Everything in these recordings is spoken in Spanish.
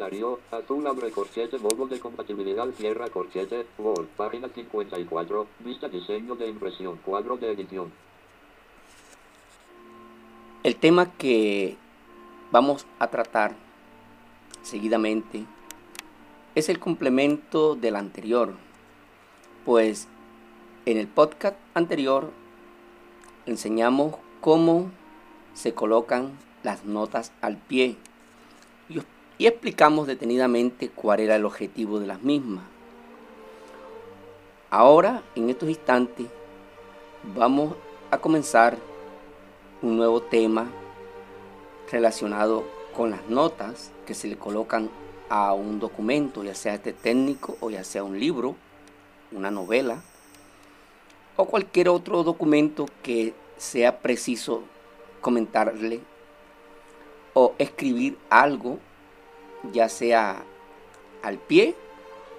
Darío, Azul abre corchete, modo de compatibilidad, cierra corchete, Word, página 54, vista diseño de impresión, cuadro de edición. El tema que vamos a tratar seguidamente es el complemento del anterior, pues en el podcast anterior enseñamos cómo se colocan las notas al pie y, y explicamos detenidamente cuál era el objetivo de las mismas. Ahora, en estos instantes, vamos a comenzar un nuevo tema relacionado con las notas que se le colocan a un documento, ya sea este técnico o ya sea un libro, una novela o cualquier otro documento que sea preciso comentarle o escribir algo, ya sea al pie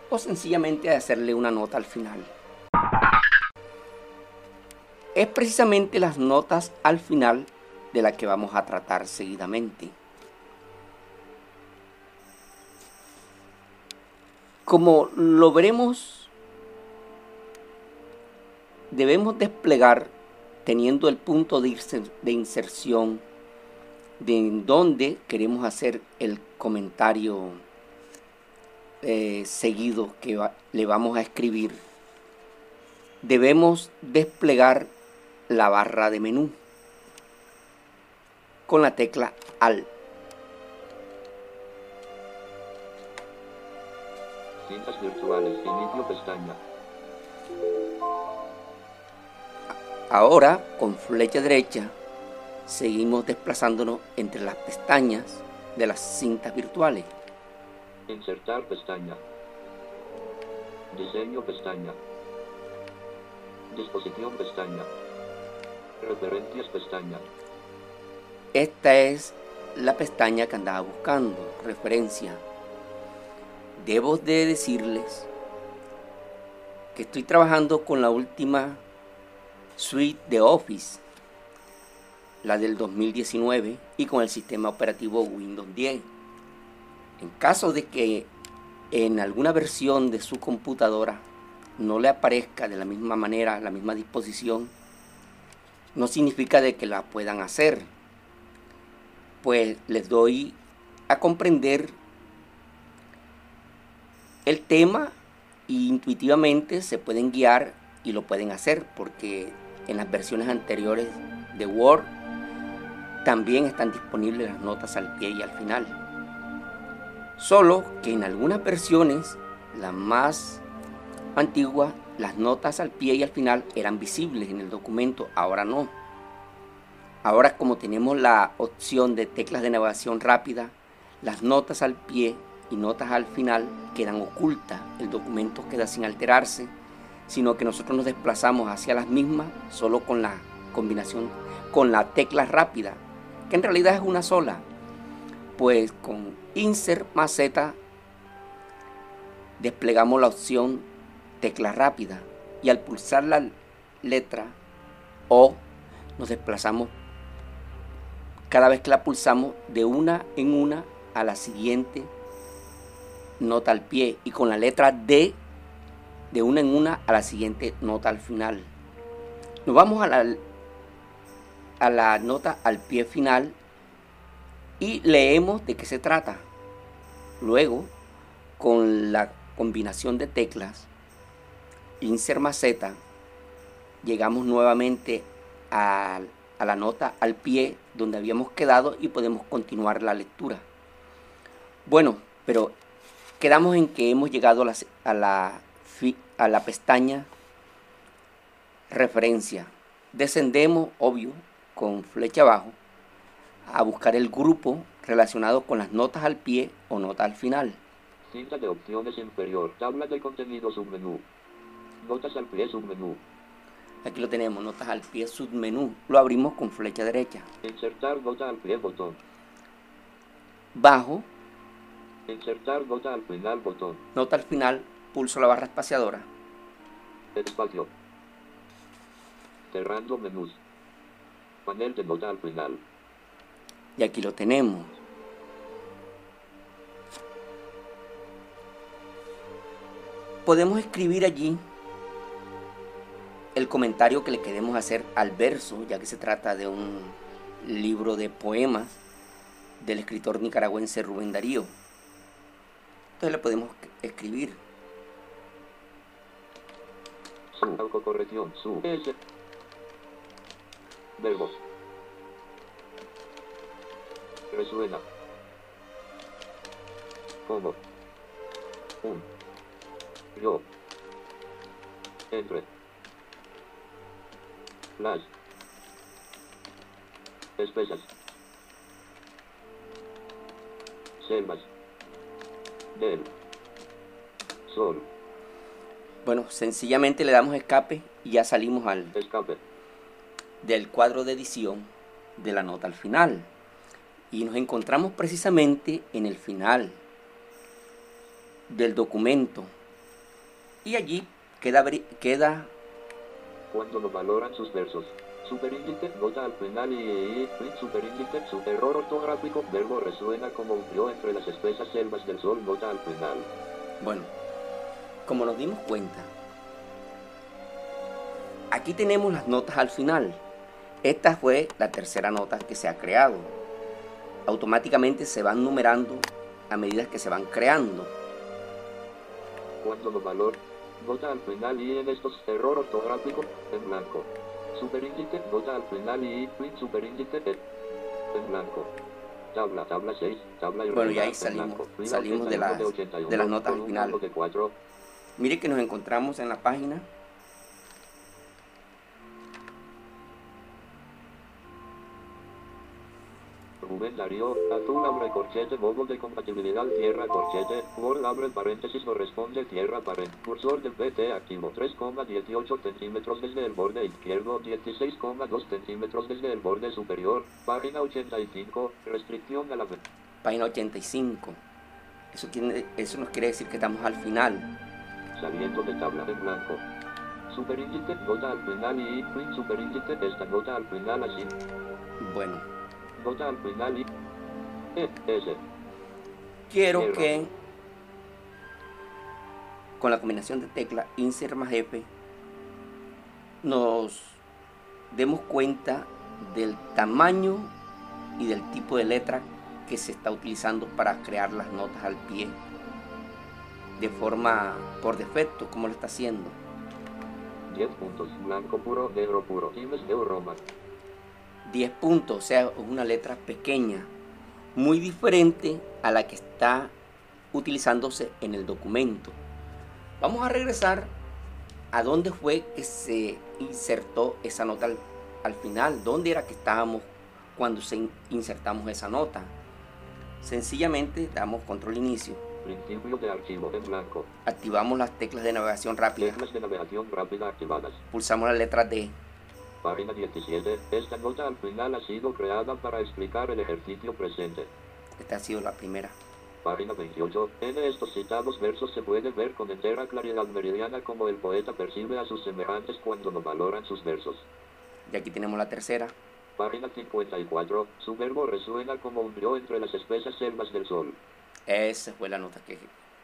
o sencillamente hacerle una nota al final. Es precisamente las notas al final de las que vamos a tratar seguidamente. Como lo veremos, debemos desplegar teniendo el punto de inserción de donde queremos hacer el comentario eh, seguido que le vamos a escribir, debemos desplegar la barra de menú con la tecla AL. Cintas virtuales, inicio pestaña. Ahora, con flecha derecha, seguimos desplazándonos entre las pestañas de las cintas virtuales. Insertar pestaña. Diseño pestaña. Disposición pestaña. Referencias pestaña. Esta es la pestaña que andaba buscando, referencia. Debo de decirles que estoy trabajando con la última suite de Office, la del 2019, y con el sistema operativo Windows 10. En caso de que en alguna versión de su computadora no le aparezca de la misma manera, la misma disposición, no significa de que la puedan hacer. Pues les doy a comprender el tema e intuitivamente se pueden guiar y lo pueden hacer porque en las versiones anteriores de Word también están disponibles las notas al pie y al final. Solo que en algunas versiones, las más antiguas, las notas al pie y al final eran visibles en el documento, ahora no. Ahora como tenemos la opción de teclas de navegación rápida, las notas al pie y notas al final quedan ocultas, el documento queda sin alterarse, sino que nosotros nos desplazamos hacia las mismas solo con la combinación, con la tecla rápida, que en realidad es una sola. Pues con Insert más Z desplegamos la opción tecla rápida y al pulsar la letra O nos desplazamos cada vez que la pulsamos de una en una a la siguiente nota al pie y con la letra D de una en una a la siguiente nota al final. Nos vamos a la, a la nota al pie final y leemos de qué se trata. Luego, con la combinación de teclas, insert más Z, llegamos nuevamente a, a la nota al pie donde habíamos quedado y podemos continuar la lectura. Bueno, pero quedamos en que hemos llegado a la, a la, a la pestaña referencia. Descendemos, obvio, con flecha abajo, a buscar el grupo relacionado con las notas al pie o nota al final. Cinta de opciones inferior. Tabla de contenido submenú. Notas al pie submenú. Aquí lo tenemos, notas al pie submenú. Lo abrimos con flecha derecha. Insertar nota al pie botón. Bajo, Insertar nota al final botón. nota al final, pulso la barra espaciadora. Espacio. Cerrando menús. Panel de nota al final. Y aquí lo tenemos. Podemos escribir allí el comentario que le queremos hacer al verso, ya que se trata de un libro de poemas del escritor nicaragüense Rubén Darío. Entonces le podemos escribir. Su autocorrección. Su S. Verbos. Resuena. Como. Un. Yo. Entre. Las. Espesas. Selvas. Del. Sol. Bueno, sencillamente le damos escape y ya salimos al, Escape. Del cuadro de edición de la nota al final. Y nos encontramos precisamente en el final del documento. Y allí queda, queda Cuando no valoran sus versos. Superíndice, nota al final y, y superíndice, su error ortográfico, verbo resuena como un río entre las espesas selvas del sol, nota al final. Bueno, como nos dimos cuenta, aquí tenemos las notas al final. Esta fue la tercera nota que se ha creado. Automáticamente se van numerando a medida que se van creando. Cuando no valor, nota al final y en estos, error ortográfico, en blanco. Superíndice, nota al final y, y superíndice, en, blanco. Tabla, tabla 6, tabla Bueno, y ahí salimos- salimos de 81 las- 81, de las notas al columna final. 1 de 4, Mire que nos encontramos en la página Darío, azul abre corchete, modo de compatibilidad tierra corchete, Word abre paréntesis corresponde tierra paréntesis, cursor del PT activo 3,18 centímetros desde el borde izquierdo, 16,2 centímetros desde el borde superior, página 85, restricción a la... página 85. Eso, quiere- eso nos quiere decir que estamos al final. Saliendo de tabla en blanco. Superíndice, nota al final y print superíndice, esta nota al final así, Bueno, nota al final y... S. quiero que con la combinación de tecla Insert más F nos demos cuenta del tamaño y del tipo de letra que se está utilizando para crear las notas al pie de forma por defecto, como lo está haciendo. 10 puntos, blanco puro, negro puro, Times New Roman. 10 puntos, o sea, una letra pequeña, muy diferente a la que está utilizándose en el documento. Vamos a regresar a dónde fue que se insertó esa nota al, al final, dónde era que estábamos cuando se insertamos esa nota. Sencillamente damos control inicio. Principio de archivo en blanco. Activamos las teclas de navegación rápida. Teclas de navegación rápida activadas. Pulsamos la letra D. Página 17. Esta nota al final ha sido creada para explicar el ejercicio presente. Esta ha sido la primera. Página 28. En estos citados versos se puede ver con entera claridad meridiana como el poeta percibe a sus semejantes cuando no valoran sus versos. Y aquí tenemos la tercera. Página 54. Su verbo resuena como un río entre las espesas selvas del sol. Esa fue la nota que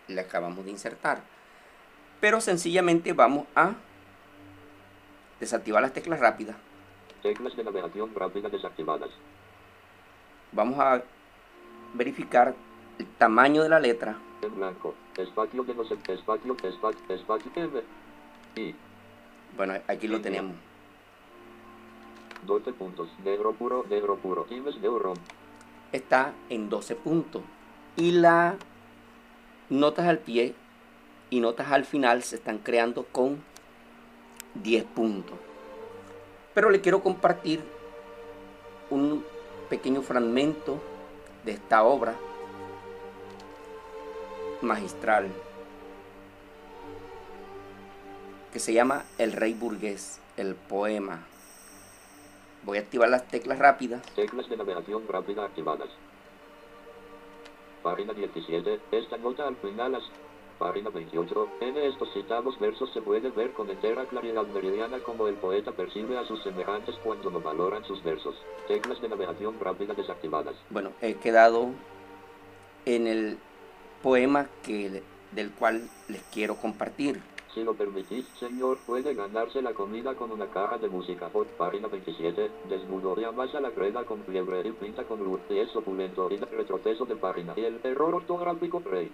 le acabamos de insertar. Pero sencillamente vamos a desactivar las teclas rápidas. Teclas de navegación rápida desactivadas. Vamos a verificar el tamaño de la letra. En blanco. Espacio de los espacio, espacio, espacio, M. Y. Bueno, aquí lo tenemos. 12 puntos. Negro puro, negro puro. Oro. Está en 12 puntos. Y las notas al pie y notas al final se están creando con 10 puntos. Pero le quiero compartir un pequeño fragmento de esta obra magistral que se llama El Rey Burgués, el poema. Voy a activar las teclas rápidas. Teclas de navegación rápida activadas. Página 17. Esta nota al final Página 28. En estos citados versos se puede ver con entera claridad meridiana como el poeta percibe a sus semejantes cuando no valoran sus versos. Teclas de navegación rápida desactivadas. Bueno, he quedado en el poema que, del cual les quiero compartir. Si lo permitís, señor, puede ganarse la comida con una caja de música. Por página 27, desnudo y amasa la creda con fiebre y pinta con luz y es opulento y retroceso de página. Y el error ortográfico rey.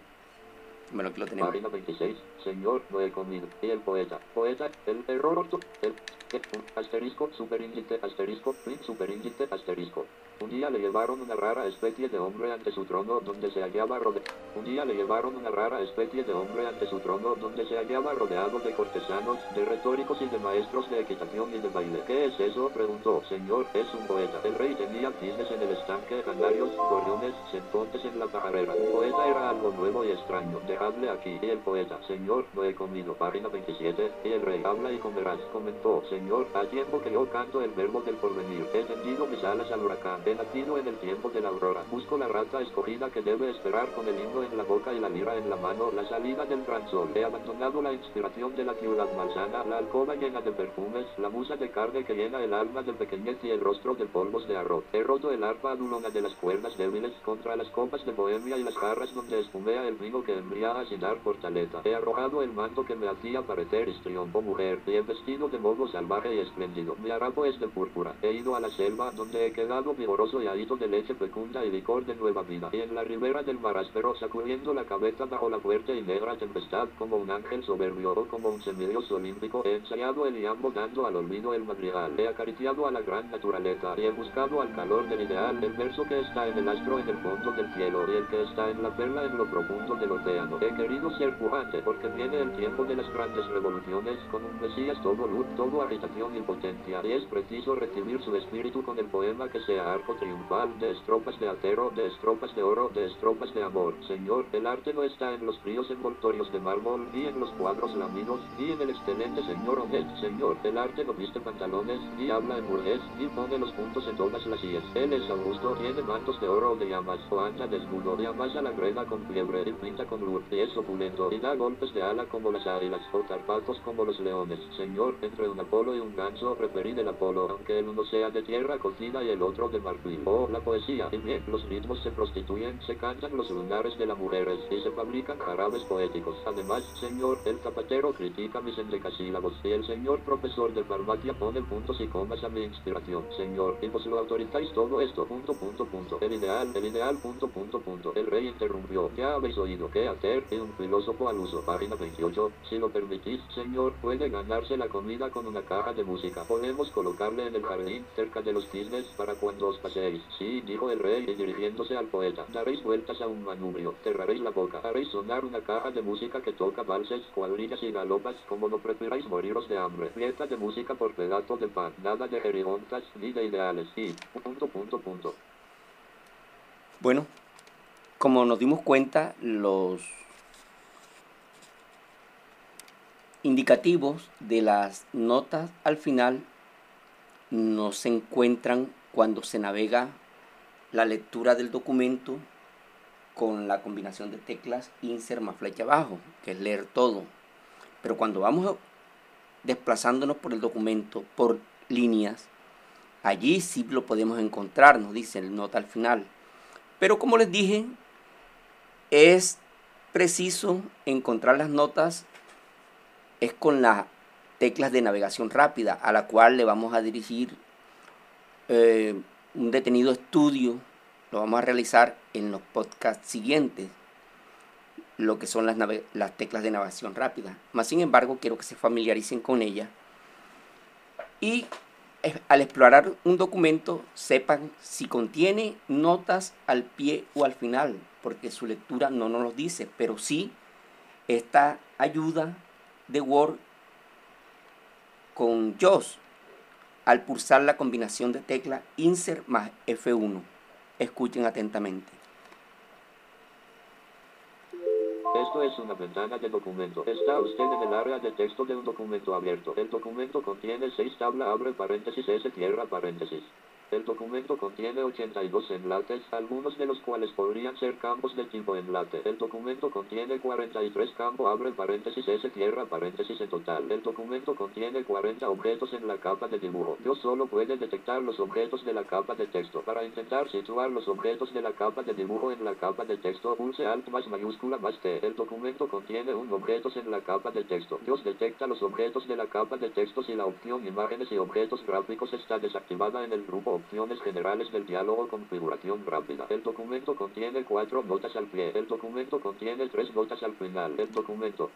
Bueno, aquí lo tenemos. Página 26, señor, no he comido. Y el poeta, poeta, el error orto, el, el asterisco, superíndice, asterisco, fin, superíndice, asterisco. Un día le llevaron una rara especie de hombre ante su trono donde se hallaba rodeado. Un día le llevaron una rara especie de hombre ante su trono donde se hallaba rodeado de cortesanos, de retóricos y de maestros de equitación y de baile. ¿Qué es eso? preguntó. Señor, es un poeta. El rey tenía cisnes en el estanque, canarios, gorriones, sentontes en la pajarera. Un poeta era algo nuevo y extraño. Dejadle aquí. Y el poeta, señor, no he comido. Página 27. Y el rey habla y comerás. Comentó, señor, al tiempo que yo canto el verbo del porvenir. He tendido mis alas al huracán. He nacido en el tiempo de la aurora. Busco la rata escogida que debe esperar con el himno en la boca y la lira en la mano la salida del gran sol. He abandonado la inspiración de la ciudad malsana, la alcoba llena de perfumes, la musa de carne que llena el alma de pequeñez y el rostro de polvos de arroz. He roto el arpa adulona de las cuerdas débiles contra las copas de bohemia y las jarras donde espumea el vino que embriaga sin dar fortaleza. He arrojado el manto que me hacía parecer histrión o mujer y he vestido de modo salvaje y espléndido. Mi harapo es de púrpura. He ido a la selva donde he quedado vigoroso y ahito de leche fecunda y licor de nueva vida. Y en la ribera del mar áspero sacudiendo la cabeza bajo la fuerte y negra tempestad como un ángel soberbio o como un semidios olímpico. He ensayado el yambo dando al olvido el madrigal. He acariciado a la gran naturaleza y he buscado al calor del ideal el verso que está en el astro en el fondo del cielo y el que está en la perla en lo profundo del océano. He querido ser pujante porque viene el tiempo de las grandes revoluciones con un mesías todo luz, todo agitación y potencia. Y es preciso recibir su espíritu con el poema que sea triunfal de estropas de acero, de estropas de oro, de estropas de amor. Señor, el arte no está en los fríos envoltorios de mármol, ni en los cuadros laminos, ni en el excelente señor Onet. Señor, el arte no viste pantalones, ni habla en burgués, ni pone los puntos en todas las sillas. Él es Augusto, tiene mantos de oro o de llamas, o anda desnudo, y amasa la greda con fiebre, y pinta con luz, y es opulento, y da golpes de ala como las águilas, o tarpatos como los leones. Señor, entre un apolo y un ganso, preferí el apolo, aunque el uno sea de tierra cocida y el otro de mar Oh, la poesía. Bien, los ritmos se prostituyen, se cantan los lunares de las mujeres y se fabrican jarabes poéticos. Además, señor, el zapatero critica mis endecasílabos y el señor profesor de farmacia pone puntos y comas a mi inspiración. Señor, y vos lo autorizáis todo esto, punto, punto, punto. El ideal, el ideal, punto, punto, punto. El rey interrumpió. Ya habéis oído que hacer y un filósofo al uso. Página 28. Si lo permitís, señor, puede ganarse la comida con una caja de música. Podemos colocarle en el jardín, cerca de los cisnes, para cuando os Sí, dijo el rey, dirigiéndose al poeta. Daréis vueltas a un manubrio, cerraréis la boca, haréis sonar una caja de música que toca valses, cuadrillas y galopas, como no prefiráis moriros de hambre. Fiesta de música por pedazo de pan, nada de jerigonzas, ni de ideales, y punto, punto, punto. Bueno, como nos dimos cuenta, los indicativos de las notas al final no se encuentran cuando se navega la lectura del documento con la combinación de teclas insert más flecha abajo, que es leer todo. Pero cuando vamos desplazándonos por el documento, por líneas, allí sí lo podemos encontrar, nos dice el nota al final. Pero como les dije, es preciso encontrar las notas es con las teclas de navegación rápida, a la cual le vamos a dirigir eh, un detenido estudio, lo vamos a realizar en los podcasts siguientes, lo que son las, las teclas de navegación rápida. Más sin embargo, quiero que se familiaricen con ellas y al explorar un documento sepan si contiene notas al pie o al final, porque su lectura no nos lo dice, pero sí esta ayuda de Word con JOS al pulsar la combinación de tecla Insert más F1. Escuchen atentamente. Esto es una ventana de documento. Está usted en el área de texto de un documento abierto. El documento contiene seis tabla abre paréntesis S tierra paréntesis. El documento contiene 82 enlaces, algunos de los cuales podrían ser campos de tipo enlace. El documento contiene 43 campos, abre paréntesis S tierra paréntesis en total. El documento contiene 40 objetos en la capa de dibujo. Yo solo puede detectar los objetos de la capa de texto. Para intentar situar los objetos de la capa de dibujo en la capa de texto, pulse Alt más mayúscula más T. El documento contiene un objetos en la capa de texto. Dios detecta los objetos de la capa de texto si la opción imágenes y objetos gráficos está desactivada en el grupo opciones generales del diálogo configuración rápida. El documento contiene cuatro notas al pie. El documento contiene tres notas al final. El documento.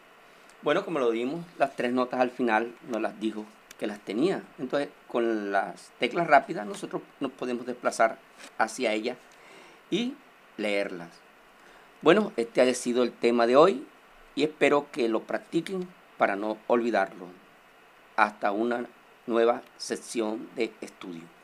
Bueno, como lo dimos, las tres notas al final nos las dijo que las tenía. Entonces, con las teclas rápidas nosotros nos podemos desplazar hacia ellas y leerlas. Bueno, este ha sido el tema de hoy y espero que lo practiquen para no olvidarlo. Hasta una nueva sección de estudio.